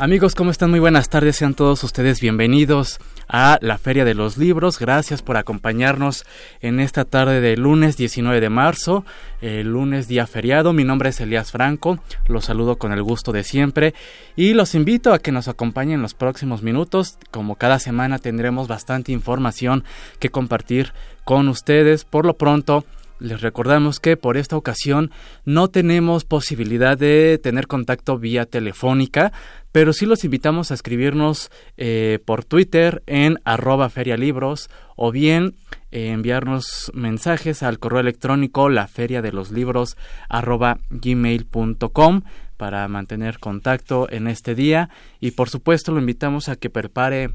Amigos, ¿cómo están? Muy buenas tardes, sean todos ustedes bienvenidos a la Feria de los Libros. Gracias por acompañarnos en esta tarde de lunes 19 de marzo, el lunes día feriado. Mi nombre es Elías Franco, los saludo con el gusto de siempre y los invito a que nos acompañen en los próximos minutos. Como cada semana tendremos bastante información que compartir con ustedes. Por lo pronto, les recordamos que por esta ocasión no tenemos posibilidad de tener contacto vía telefónica, pero sí los invitamos a escribirnos eh, por Twitter en arroba ferialibros o bien eh, enviarnos mensajes al correo electrónico la feria de los libros arroba gmail.com para mantener contacto en este día. Y por supuesto lo invitamos a que prepare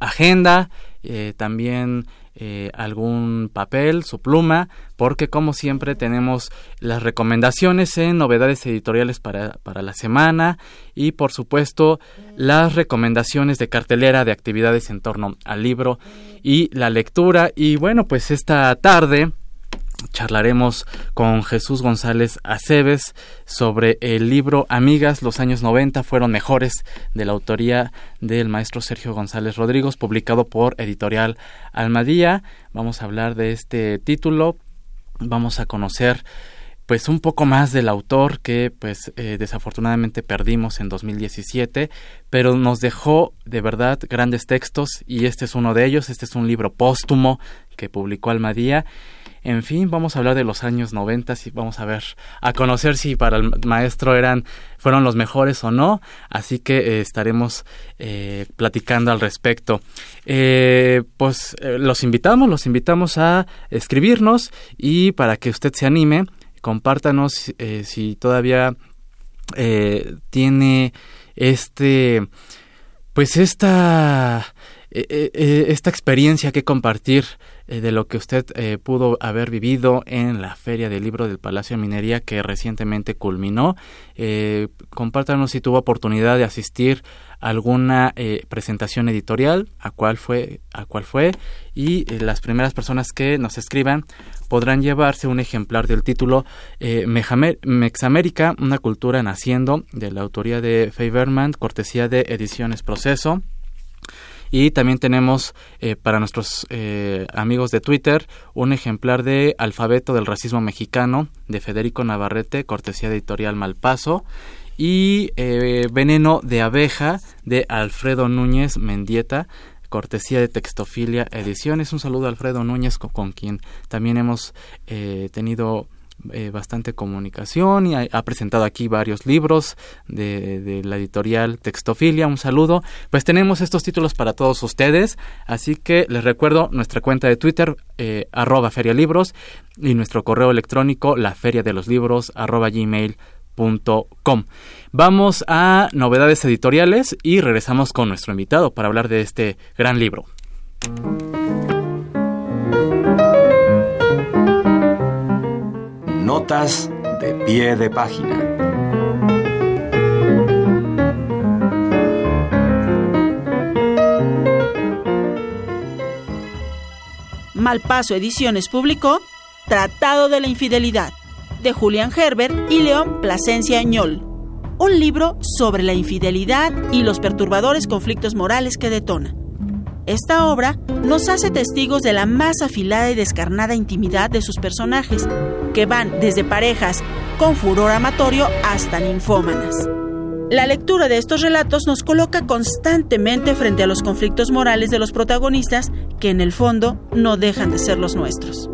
agenda, eh, también eh, algún papel, su pluma, porque como siempre tenemos las recomendaciones en novedades editoriales para, para la semana y por supuesto las recomendaciones de cartelera de actividades en torno al libro y la lectura. Y bueno, pues esta tarde charlaremos con Jesús González Aceves sobre el libro Amigas, los años 90 fueron mejores, de la autoría del maestro Sergio González Rodríguez, publicado por Editorial Almadía. Vamos a hablar de este título, vamos a conocer pues un poco más del autor que pues eh, desafortunadamente perdimos en 2017, pero nos dejó de verdad grandes textos y este es uno de ellos, este es un libro póstumo que publicó Almadía en fin, vamos a hablar de los años 90 y vamos a ver, a conocer si para el maestro eran, fueron los mejores o no. Así que eh, estaremos eh, platicando al respecto. Eh, pues los invitamos, los invitamos a escribirnos y para que usted se anime, compártanos si todavía tiene este, pues esta, esta experiencia que compartir eh, de lo que usted eh, pudo haber vivido en la Feria del Libro del Palacio de Minería que recientemente culminó. Eh, compártanos si tuvo oportunidad de asistir a alguna eh, presentación editorial, a cuál fue, a cuál fue, y las primeras personas que nos escriban podrán llevarse un ejemplar del título Mexamérica, una cultura naciendo, de la autoría de Faberman, cortesía de Ediciones Proceso. Y también tenemos eh, para nuestros eh, amigos de Twitter un ejemplar de Alfabeto del Racismo Mexicano de Federico Navarrete, cortesía editorial Malpaso. Y eh, Veneno de Abeja de Alfredo Núñez Mendieta, cortesía de Textofilia Ediciones. Un saludo a Alfredo Núñez, con, quien también hemos tenido eh, bastante comunicación y ha, presentado aquí varios libros de, la editorial Textofilia. Un saludo. Pues tenemos estos títulos para todos ustedes, así que les recuerdo nuestra cuenta de Twitter, eh, ferialibros, y nuestro correo electrónico, la feria de los libros, arroba gmail.com. Vamos a novedades editoriales y regresamos con nuestro invitado para hablar de este gran libro. Notas de pie de página. Malpaso Ediciones publicó Tratado de la Infidelidad de Julian Herbert y León Plasencia Añol, un libro sobre la infidelidad y los perturbadores conflictos morales que detona. Esta obra nos hace testigos de la más afilada y descarnada intimidad de sus personajes, que van desde parejas con furor amatorio hasta ninfómanas. La lectura de estos relatos nos coloca constantemente frente a los conflictos morales de los protagonistas que en el fondo no dejan de ser los nuestros.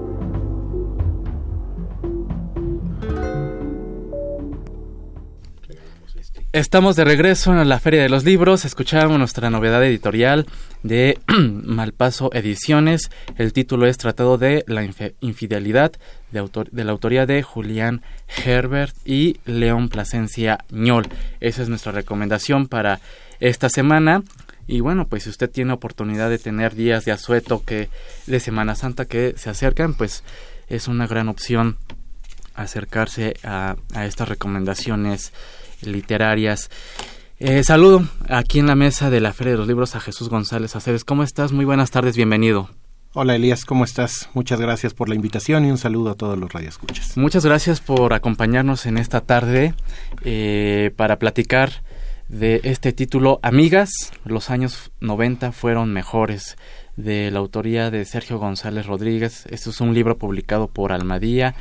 Estamos de regreso en la Feria de los Libros. Escuchamos nuestra novedad editorial de Malpaso Ediciones. El título es Tratado de la Infidelidad de, de, la autoría de Julián Herbert y León Plasencia Ñol. Esa es nuestra recomendación para esta semana. Y bueno, pues si usted tiene oportunidad de tener días de asueto que de Semana Santa que se acercan, pues es una gran opción acercarse a estas recomendaciones literarias. Eh, saludo aquí en la mesa de la Feria de los Libros a Jesús González Aceves. ¿Cómo estás? Muy buenas tardes, bienvenido. Hola Elías, ¿cómo estás? Muchas gracias por la invitación y un saludo a todos los radioescuchas. Muchas gracias por acompañarnos en esta tarde eh, para platicar de este título Amigas, los años 90 fueron mejores, de la autoría de Sergio González Rodríguez. Este es un libro publicado por Almadía,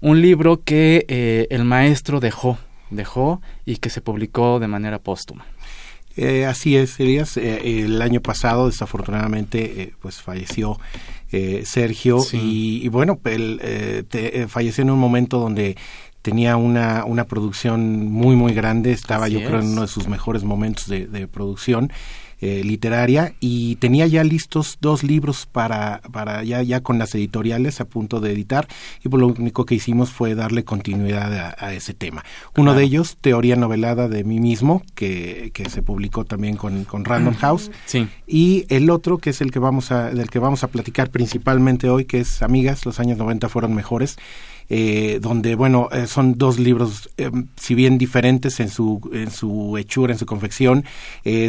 un libro que eh, el maestro dejó dejó y que se publicó de manera póstuma. Eh, así es, Elías. Eh, el año pasado, desafortunadamente, eh, pues falleció Sergio y, bueno, él falleció en un momento donde tenía una, una producción muy, muy grande. Estaba, yo creo, en uno de sus mejores momentos de, de producción. Eh, literaria y tenía ya listos dos libros para, para ya, ya con las editoriales a punto de editar y pues lo único que hicimos fue darle continuidad a, ese tema. Uno de ellos, Teoría Novelada de mí mismo, que, que se publicó también con, con Random House. Sí. Y el otro, que es el que vamos a, del que vamos a platicar principalmente hoy, que es Amigas, los años 90 fueron mejores eh, donde, bueno, eh, son dos libros, eh, si bien diferentes en su, en su hechura, en su confección,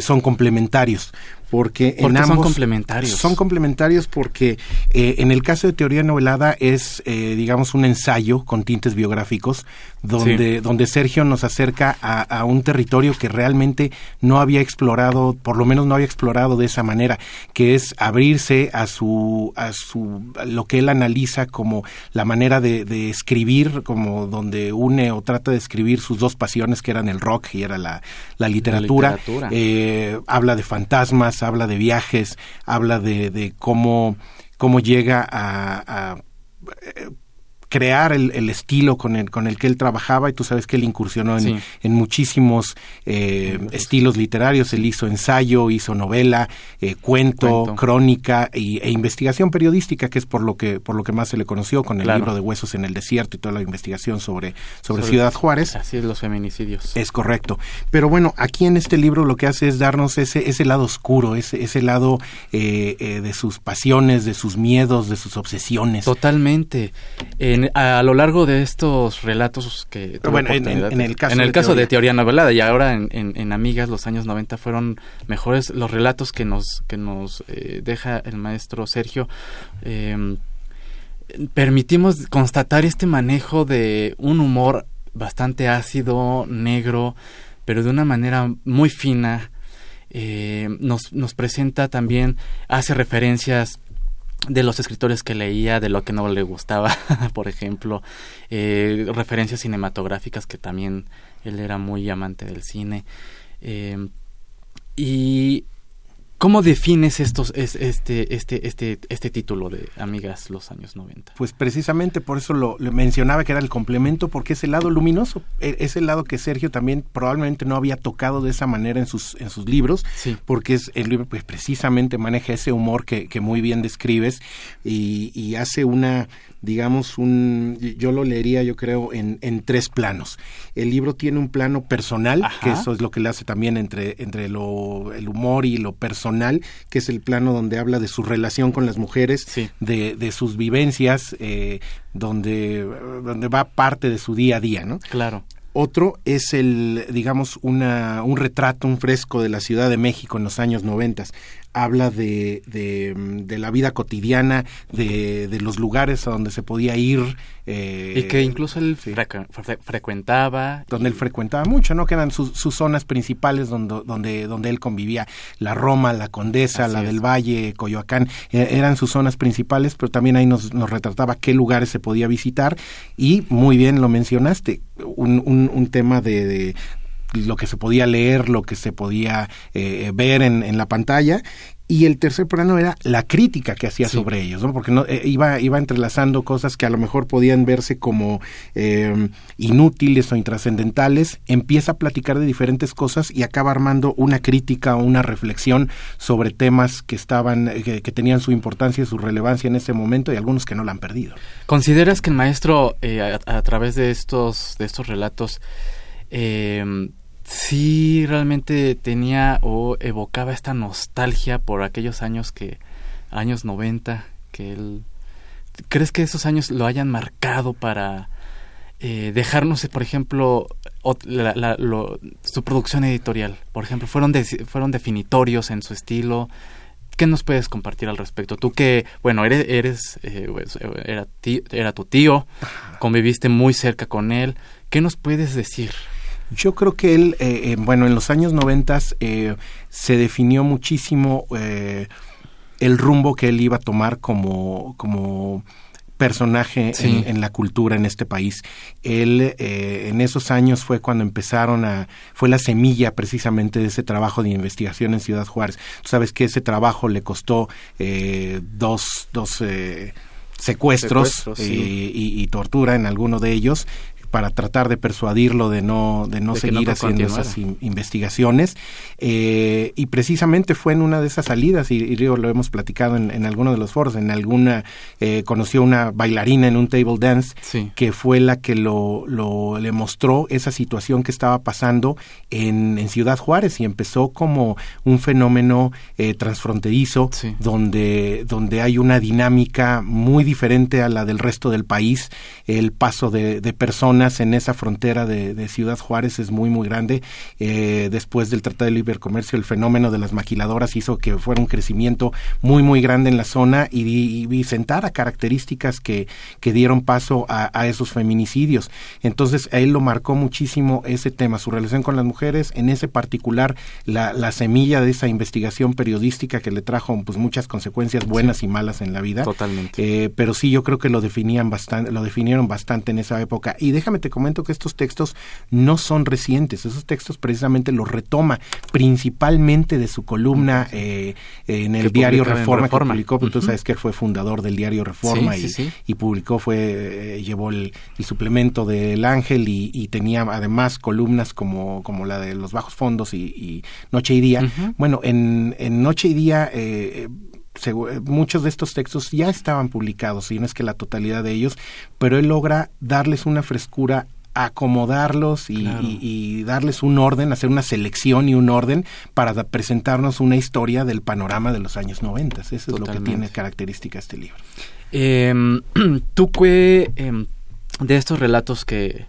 son complementarios propietarios porque en ambos son complementarios. Son complementarios porque eh, en el caso de teoría novelada es, eh, digamos, un ensayo con tintes biográficos donde, donde Sergio nos acerca a, un territorio que realmente no había explorado, por lo menos no había explorado de esa manera, que es abrirse a su, a su, lo que él analiza como la manera de, escribir, como donde une o trata de escribir sus dos pasiones que eran el rock y era la, literatura. Eh, habla de fantasmas, habla de viajes, habla de, de cómo, cómo llega a, crear el, el, estilo con el, con el que él trabajaba y tú sabes que él incursionó en, en muchísimos eh, estilos literarios, él hizo ensayo, hizo novela, eh, cuento, crónica y, e investigación periodística, que es por lo que, por lo que más se le conoció con el libro de Huesos en el Desierto y toda la investigación sobre, sobre, Ciudad Juárez. Así es, los feminicidios. Es correcto. Pero bueno, aquí en este libro lo que hace es darnos ese, ese lado oscuro, ese, ese lado eh, de sus pasiones, de sus miedos, de sus obsesiones. Totalmente. En a, lo largo de estos relatos que bueno, en, el caso, en el de, caso teoría. de teoría novelada y ahora en, en, Amigas los años 90 fueron mejores los relatos que nos que nos eh, deja el maestro Sergio eh, permitimos constatar este manejo de un humor bastante ácido negro pero de una manera muy fina eh, nos, nos presenta también hace referencias de los escritores que leía, de lo que no le gustaba, por ejemplo, eh, referencias cinematográficas que también él era muy amante del cine. Eh, y ¿Cómo defines estos, este, este, este, este título de Amigas los años 90? Pues precisamente por eso lo, mencionaba que era el complemento, porque es el lado luminoso, e, es el lado que Sergio también probablemente no había tocado de esa manera en sus, en sus libros, porque es el libro pues precisamente maneja ese humor que, que muy bien describes y, y hace una digamos, un, yo lo leería, yo creo, en, en tres planos. El libro tiene un plano personal, que eso es lo que le hace también entre, entre lo, el humor y lo personal, que es el plano donde habla de su relación con las mujeres, de, de sus vivencias, eh, donde, donde va parte de su día a día, ¿no? Claro. Otro es el, digamos, una, un retrato, un fresco de la Ciudad de México en los años noventas habla de, de, la vida cotidiana, de, de, los lugares a donde se podía ir. Eh, y que incluso él frecuentaba. Donde él frecuentaba mucho, ¿no? Que eran sus, sus zonas principales donde, donde, donde él convivía. La Roma, la Condesa, la del Valle, Coyoacán, e, eran sus zonas principales, pero también ahí nos, nos retrataba qué lugares se podía visitar. Y muy bien lo mencionaste, un, un, un tema de lo que se podía leer, lo que se podía eh, ver en, en, la pantalla y el tercer plano era la crítica que hacía sobre ellos, ¿no? porque no, eh, iba, iba entrelazando cosas que a lo mejor podían verse como eh, inútiles o intrascendentales, empieza a platicar de diferentes cosas y acaba armando una crítica o una reflexión sobre temas que estaban, que, tenían su importancia y su relevancia en ese momento y algunos que no la han perdido. ¿Consideras que el maestro, eh, a, a, través de estos, de estos relatos, eh, sí realmente tenía o evocaba esta nostalgia por aquellos años que años 90 que él crees que esos años lo hayan marcado para eh, dejarnos por ejemplo su producción editorial por ejemplo fueron fueron definitorios en su estilo ¿Qué nos puedes compartir al respecto? Tú que, bueno, eres, eres eh, pues, era, era tu tío, conviviste muy cerca con él. ¿Qué nos puedes decir? Yo creo que él, eh, eh, bueno, en los años noventas eh, se definió muchísimo el rumbo que él iba a tomar como, como personaje en, la cultura en este país. Él en esos años fue cuando empezaron a, fue la semilla precisamente de ese trabajo de investigación en Ciudad Juárez. Tú sabes que ese trabajo le costó dos, dos secuestros, y, tortura en alguno de ellos para tratar de persuadirlo de no, de no seguir haciendo esas investigaciones. Eh, y precisamente fue en una de esas salidas, y, y lo hemos platicado en, en alguno de los foros, en alguna, eh, conoció una bailarina en un table dance, que fue la que lo, lo, le mostró esa situación que estaba pasando en, en Ciudad Juárez y empezó como un fenómeno eh, transfronterizo donde, donde hay una dinámica muy diferente a la del resto del país, el paso de, de personas en esa frontera de, Ciudad Juárez es muy, muy grande. Eh, después del Tratado de Libre Comercio, el fenómeno de las maquiladoras hizo que fuera un crecimiento muy, muy grande en la zona y, y, sentara características que, que dieron paso a, esos feminicidios. Entonces, a él lo marcó muchísimo ese tema, su relación con las mujeres, en ese particular, la, la semilla de esa investigación periodística que le trajo pues muchas consecuencias buenas y malas en la vida. Totalmente. Eh, pero sí, yo creo que lo definían bastante, lo definieron bastante en esa época. Y déjame te comento que estos textos no son recientes, esos textos precisamente los retoma principalmente de su columna eh, en el diario Reforma, que publicó, tú sabes que él fue fundador del diario Reforma y, publicó, fue eh, llevó el, suplemento del Ángel y, tenía además columnas como, como la de los bajos fondos y, Noche y Día. Bueno, en, en Noche y Día eh, muchos de estos textos ya estaban publicados, y no es que la totalidad de ellos, pero él logra darles una frescura acomodarlos y, darles un orden, hacer una selección y un orden para presentarnos una historia del panorama de los años 90. Eso es lo que tiene característica este libro. Em, Tú que em, de estos relatos que,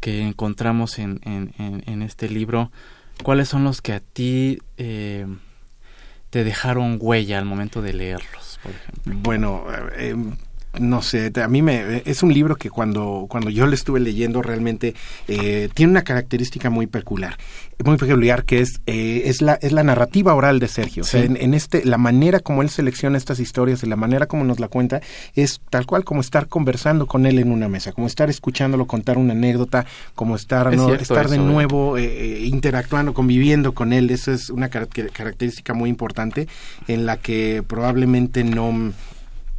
que encontramos en, en, este libro, ¿cuáles son los que a ti eh, te dejaron huella al momento de leerlos, por ejemplo? Bueno, eh, no sé, a mí me es un libro que cuando cuando yo lo estuve leyendo realmente eh, tiene una característica muy peculiar, muy peculiar que es eh, es la es la narrativa oral de Sergio. O sea, en, este la manera como él selecciona estas historias y la manera como nos la cuenta es tal cual como estar conversando con él en una mesa, como estar escuchándolo contar una anécdota, como estar no estar de nuevo eh, interactuando, conviviendo con él. Esa es una característica muy importante en la que probablemente no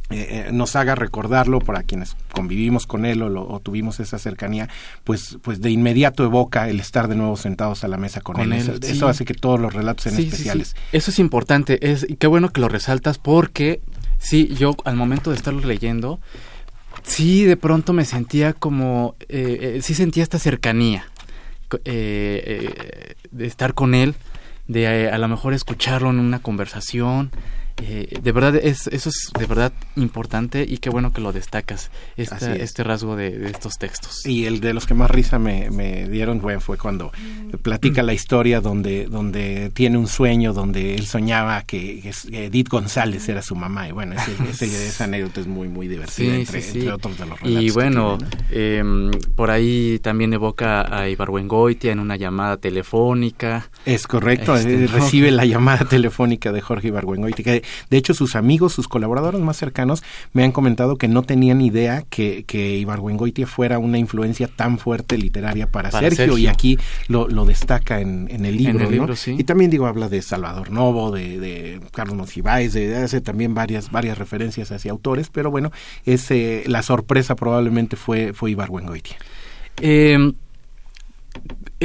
eh, eh, nos haga recordarlo para quienes convivimos con él o, tuvimos esa cercanía, pues, pues de inmediato evoca el estar de nuevo sentados a la mesa con, él. Eso, hace que todos los relatos sean especiales. Eso es importante, es, y qué bueno que lo resaltas porque sí, yo al momento de estarlo leyendo, sí de pronto me sentía como, eh, sí sentía esta cercanía de estar con él, de a lo mejor escucharlo en una conversación, eh, de verdad, es, eso es de verdad importante y qué bueno que lo destacas, este, este rasgo de, estos textos. Y el de los que más risa me, me dieron fue, fue cuando platica la historia donde, donde tiene un sueño, donde él soñaba que, Edith González era su mamá. Y bueno, ese, esa anécdota es muy, muy divertida, entre, otros de los relatos. Y bueno, em, por ahí también evoca a Ibargüengoitia en una llamada telefónica. Es correcto, este, eh, recibe la llamada telefónica de Jorge Ibargüengoitia, que De hecho, sus amigos, sus colaboradores más cercanos me han comentado que no tenían idea que, que Ibargüengoitia fuera una influencia tan fuerte literaria para, Sergio, y aquí lo, lo destaca en, en, el libro. Y también digo, habla de Salvador Novo, de, de Carlos Monsiváis, de, hace también varias, varias referencias hacia autores, pero bueno, ese, la sorpresa probablemente fue, fue Ibargüengoitia. Em,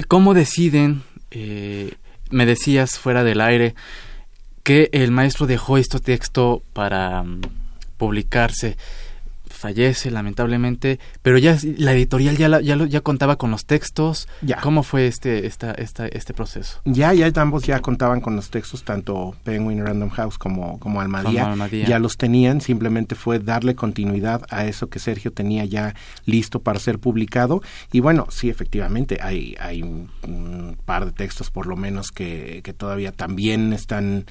¿Cómo deciden eh, me decías fuera del aire que el maestro dejó este texto para mm, publicarse fallece lamentablemente, pero ya la editorial ya ya, ya contaba con los textos. Ya. ¿Cómo fue este esta, esta, este proceso? Ya ya ambos ya contaban con los textos tanto Penguin Random House como como Almadía, ya los tenían, simplemente fue darle continuidad a eso que Sergio tenía ya listo para ser publicado y bueno, sí efectivamente hay hay un, par de textos por lo menos que que todavía también están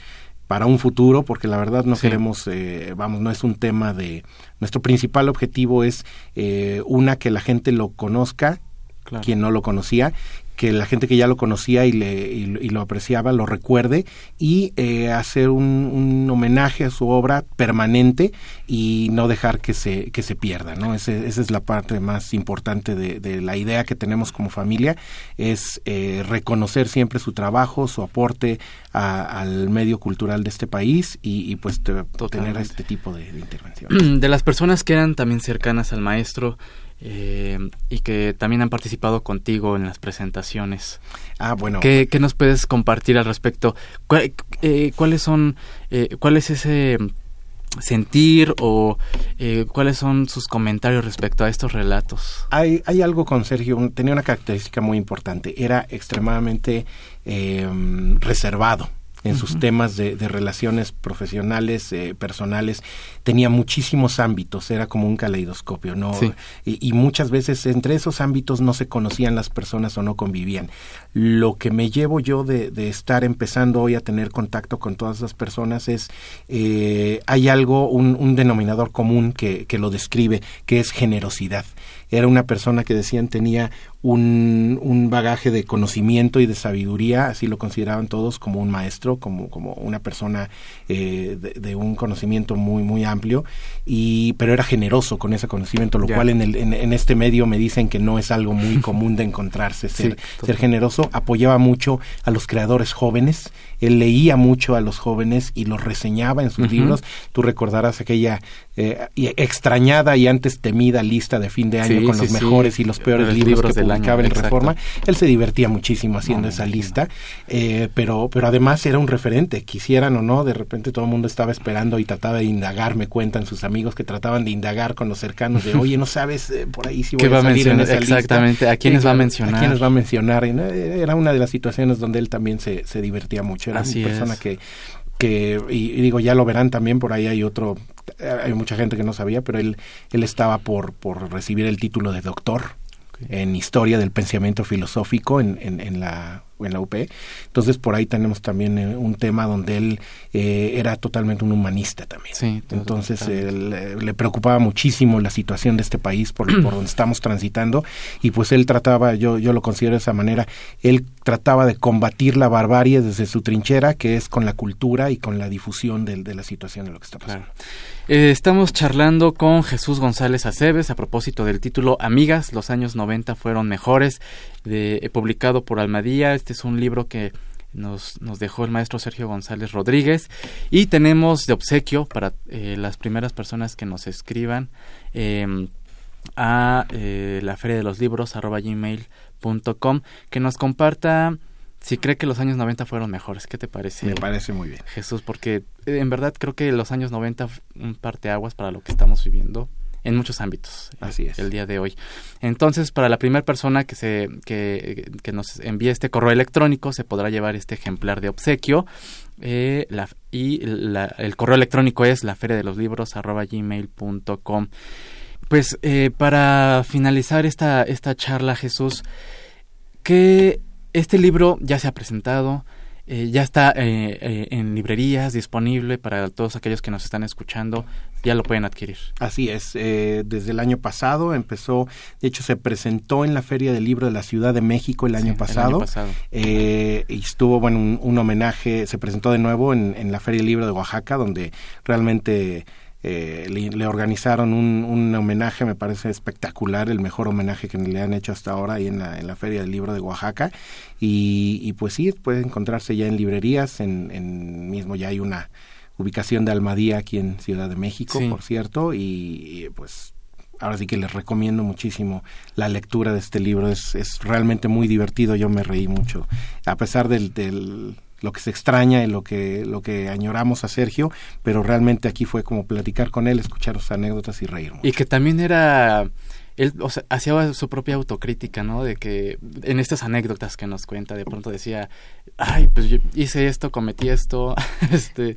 para un futuro, porque la verdad no queremos, eh, vamos, no es un tema de... Nuestro principal objetivo es, eh, una, que la gente lo conozca, quien no lo conocía, que la gente que ya lo conocía y, le, y, lo apreciaba lo recuerde y eh, hacer un, homenaje a su obra permanente y no dejar que se, que se pierda. ¿no? esa es la parte más importante de, la idea que tenemos como familia, es eh, reconocer siempre su trabajo, su aporte al medio cultural de este país y, pues tener este tipo de, de intervención. De las personas que eran también cercanas al maestro, eh, y que también han participado contigo en las presentaciones. Ah, bueno. ¿Qué, nos puedes compartir al respecto? Eh, ¿Cuáles son, eh, cuál es ese sentir o cuáles son sus comentarios respecto a estos relatos? Hay, hay algo con Sergio, tenía una característica muy importante, era extremadamente reservado en sus temas de, relaciones profesionales, eh, personales, tenía muchísimos ámbitos, era como un caleidoscopio, ¿no? Y, muchas veces entre esos ámbitos no se conocían las personas o no convivían. Lo que me llevo yo de, estar empezando hoy a tener contacto con todas las personas es, eh, hay algo, un, un denominador común que, que lo describe, que es generosidad era una persona que decían tenía un, un, bagaje de conocimiento y de sabiduría, así lo consideraban todos como un maestro, como, como una persona eh, de, un conocimiento muy, muy amplio, y, pero era generoso con ese conocimiento, lo cual en, el, en, este medio me dicen que no es algo muy común de encontrarse, ser, ser generoso, apoyaba mucho a los creadores jóvenes, él leía mucho a los jóvenes y los reseñaba en sus libros, tú recordarás aquella eh, extrañada y antes temida lista de fin de año con los mejores y los peores libros, que publicaba en Reforma. Él se divertía muchísimo haciendo esa lista, eh, pero, pero además era un referente, quisieran o no, de repente todo el mundo estaba esperando y trataba de indagar, me cuentan sus amigos que trataban de indagar con los cercanos de, oye, no sabes eh, por ahí si voy a salir en esa exactamente, ¿a quiénes va a mencionar? ¿A quiénes va a mencionar? era una de las situaciones donde él también se, se divertía mucho, era una persona que que y, digo ya lo verán también por ahí hay otro hay mucha gente que no sabía pero él él estaba por por recibir el título de doctor en historia del pensamiento filosófico en, en, en la en la UP. Entonces por ahí tenemos también eh, un tema donde él eh, era totalmente un humanista también. Sí, Entonces le preocupaba muchísimo la situación de este país por, por donde estamos transitando y pues él trataba, yo, yo lo considero de esa manera, él trataba de combatir la barbarie desde su trinchera, que es con la cultura y con la difusión de, de la situación de lo que está pasando. Eh, estamos charlando con Jesús González Aceves a propósito del título Amigas, los años 90 fueron mejores, de, publicado por Almadía. Este es un libro que nos, nos, dejó el maestro Sergio González Rodríguez. Y tenemos de obsequio para eh, las primeras personas que nos escriban em, a eh, la feria de los libros arroba gmail.com que nos comparta si cree que los años 90 fueron mejores. ¿Qué te parece? Me parece muy bien. Jesús, porque eh, en verdad creo que los años 90 un parteaguas para lo que estamos viviendo en muchos ámbitos. Así es. El día de hoy. Entonces, para la primera persona que se que, que, nos envíe este correo electrónico, se podrá llevar este ejemplar de obsequio. Eh, la, y la, el correo electrónico es la feria de los libros. Pues eh, para finalizar esta, esta charla, Jesús, ¿qué este libro ya se ha presentado, eh, ya está eh, eh, en librerías disponible para todos aquellos que nos están escuchando, ya lo pueden adquirir. Así es, desde el año pasado empezó, de hecho se presentó en la Feria del Libro de la Ciudad de México el año pasado, y estuvo bueno un, homenaje, se presentó de nuevo en, en la Feria del Libro de Oaxaca, donde realmente eh, le, organizaron un, un, homenaje, me parece espectacular, el mejor homenaje que le han hecho hasta ahora ahí en la, en la Feria del Libro de Oaxaca. Y, y pues sí, puede encontrarse ya en librerías, en, en, mismo ya hay una ubicación de Almadía aquí en Ciudad de México, por cierto, y, pues ahora sí que les recomiendo muchísimo la lectura de este libro, es, es realmente muy divertido, yo me reí mucho, a pesar del, del lo que se extraña y lo que, lo que añoramos a Sergio, pero realmente aquí fue como platicar con él, escuchar sus anécdotas y reír Y que también era él o sea, hacía su propia autocrítica, ¿no? De que en estas anécdotas que nos cuenta, de pronto decía, ay, pues yo hice esto, cometí esto, este,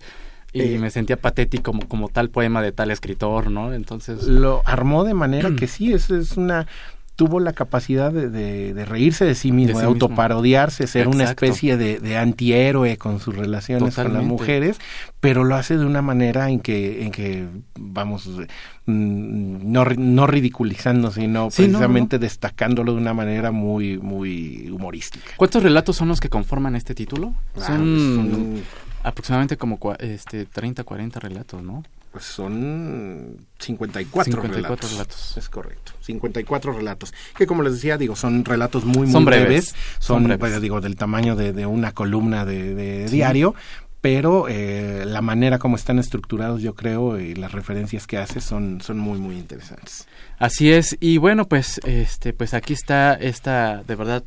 y eh, me sentía patético como, como tal poema de tal escritor, ¿no? Entonces... Lo armó de manera que sí, es, es una tuvo la capacidad de, de, reírse de sí mismo, de, autoparodiarse, ser una especie de, de, antihéroe con sus relaciones con las mujeres, pero lo hace de una manera en que, en que vamos, mm, no, no ridiculizando, sino precisamente destacándolo de una manera muy, muy humorística. ¿Cuántos relatos son los que conforman este título? Ah, son, aproximadamente como este, 30, 40 relatos, ¿no? Pues son 54, 54 relatos. Es correcto. 54 relatos. Que como les decía, digo, son relatos muy, muy breves. Son, pues, digo, del tamaño de, una columna de, diario. Pero eh, la manera como están estructurados, yo creo, y las referencias que hace son, son muy, muy interesantes. Así es. Y bueno, pues, este, pues aquí está esta, de verdad,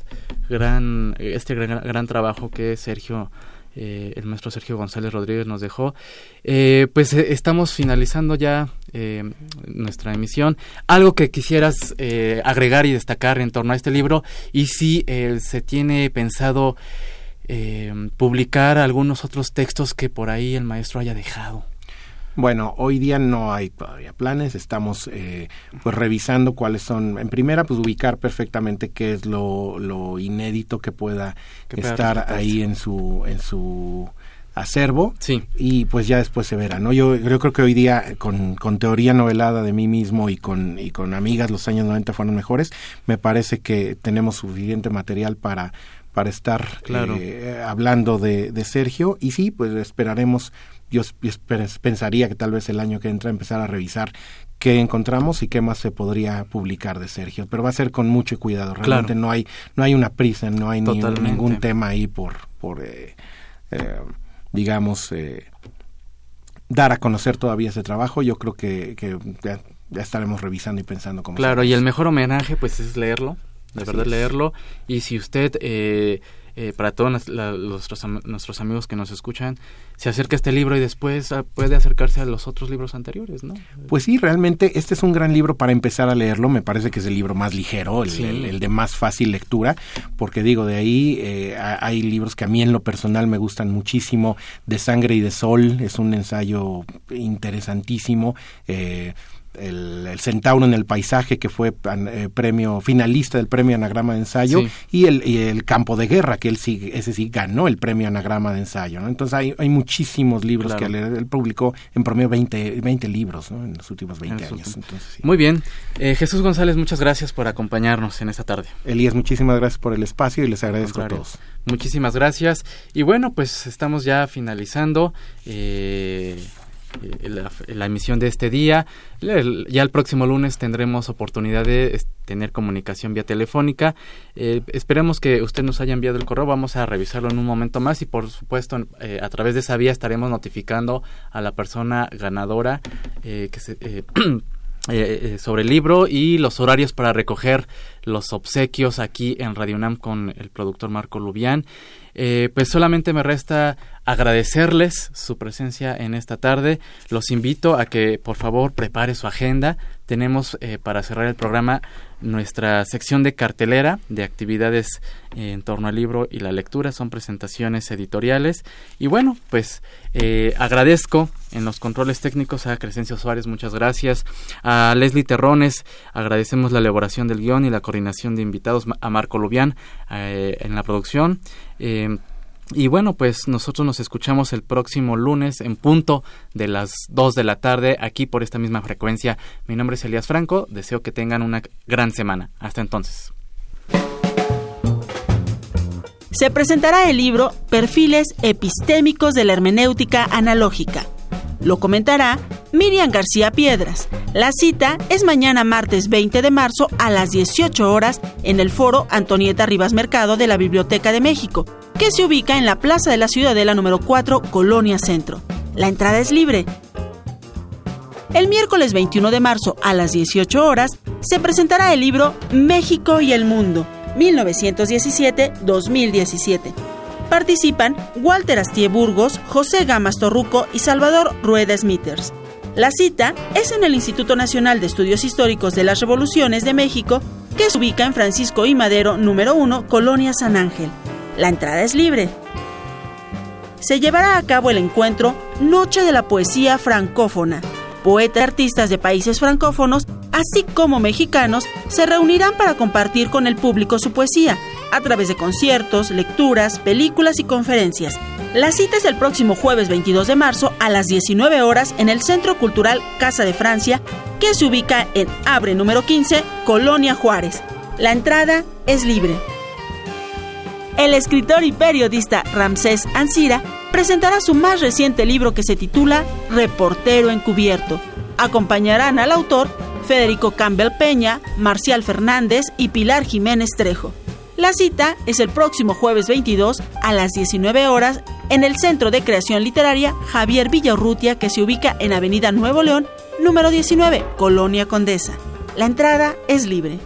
gran, este gran, gran trabajo que Sergio eh, el maestro Sergio González Rodríguez nos dejó. Eh, pues eh, estamos finalizando ya nuestra emisión. Algo que quisieras agregar y destacar en torno a este libro y si se tiene pensado publicar algunos otros textos que por ahí el maestro haya dejado. Bueno, hoy día no hay todavía planes, estamos eh, pues revisando cuáles son, en primera pues ubicar perfectamente qué es lo, lo inédito que pueda estar ahí en su, en su acervo. Sí. y pues ya después se verá, ¿no? Yo, yo creo que hoy día con, con teoría novelada de mí mismo y con, y con amigas los años 90 fueron mejores, me parece que tenemos suficiente material para para estar eh, hablando de, de Sergio. Y sí, pues esperaremos yo, pensaría que tal vez el año que entra empezar a revisar qué encontramos y qué más se podría publicar de Sergio, pero va a ser con mucho cuidado. Realmente no hay no hay una prisa, no hay ningún tema ahí por por eh, eh, digamos eh, dar a conocer todavía ese trabajo. Yo creo que, que ya, estaremos revisando y pensando cómo. Claro, y el mejor homenaje pues es leerlo, de verdad leerlo. Y si usted eh, para todos nuestros, amigos que nos escuchan, se acerca a este libro y después ah, puede acercarse a los otros libros anteriores, ¿no? Pues sí, realmente este es un gran libro para empezar a leerlo, me parece que es el libro más ligero, el, de más fácil lectura, porque digo, de ahí eh, hay libros que a mí en lo personal me gustan muchísimo, De Sangre y de Sol, es un ensayo interesantísimo, eh, el, Centauro en el Paisaje, que fue eh, premio finalista del premio Anagrama de Ensayo, y, el, el Campo de Guerra, que él sí, ese sí ganó el premio Anagrama de Ensayo. ¿no? Entonces hay, hay muchísimos libros que él, publicó, en promedio 20, 20 libros ¿no? en los últimos 20 años. Muy bien. Eh, Jesús González, muchas gracias por acompañarnos en esta tarde. Elías, muchísimas gracias por el espacio y les agradezco a todos. Muchísimas gracias. Y bueno, pues estamos ya finalizando. Eh, eh, la, emisión de este día. Ya el próximo lunes tendremos oportunidad de tener comunicación vía telefónica. Eh, esperemos que usted nos haya enviado el correo. Vamos a revisarlo en un momento más y por supuesto eh, a través de esa vía estaremos notificando a la persona ganadora que se, sobre el libro y los horarios para recoger los obsequios aquí en Radio UNAM con el productor Marco Lubián. Eh, pues solamente me resta agradecerles su presencia en esta tarde. Los invito a que por favor prepare su agenda. Tenemos eh, para cerrar el programa nuestra sección de cartelera de actividades en torno al libro y la lectura. Son presentaciones editoriales. Y bueno, pues eh, agradezco en los controles técnicos a Crescencio Suárez, muchas gracias. A Leslie Terrones, agradecemos la elaboración del guion y la coordinación de invitados a Marco Lubián en la producción. Y bueno, pues nosotros nos escuchamos el próximo lunes en punto de las 2 de la tarde aquí por esta misma frecuencia. Mi nombre es Elías Franco, deseo que tengan una gran semana. Hasta entonces. Se presentará el libro Perfiles epistémicos de la hermenéutica analógica. Lo comentará Miriam García Piedras. La cita es mañana martes 20 de marzo a las 18 horas en el foro Antonieta Rivas Mercado de la Biblioteca de México, que se ubica en la Plaza de la Ciudadela número 4, Colonia Centro. La entrada es libre. El miércoles 21 de marzo a las 18 horas se presentará el libro México y el Mundo, 1917-2017 Participan Walter Astie Burgos, José Gamas Torruco y Salvador Rueda Smithers. La cita es en el Instituto Nacional de Estudios Históricos de las Revoluciones de México, que se ubica en Francisco y Madero número 1, Colonia San Ángel. La entrada es libre. Se llevará a cabo el encuentro Noche de la Poesía Francófona. Poetas y artistas de países francófonos, así como mexicanos, se reunirán para compartir con el público su poesía, a través de conciertos, lecturas, películas y conferencias. La cita es el próximo jueves 22 de marzo a las 19 horas en el Centro Cultural Casa de Francia, que se ubica en Abre número 15, Colonia Juárez. La entrada es libre. El escritor y periodista Ramsés Ansira presentará su más reciente libro que se titula Reportero encubierto. Acompañarán al autor Federico Campbell Peña, Marcial Fernández y Pilar Jiménez Trejo. La cita es el próximo jueves 22 a las 19 horas en el Centro de Creación Literaria Javier Villarrutia que se ubica en Avenida Nuevo León, número 19, Colonia Condesa. La entrada es libre.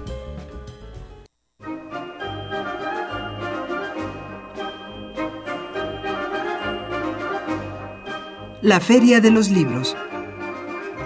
La Feria de los Libros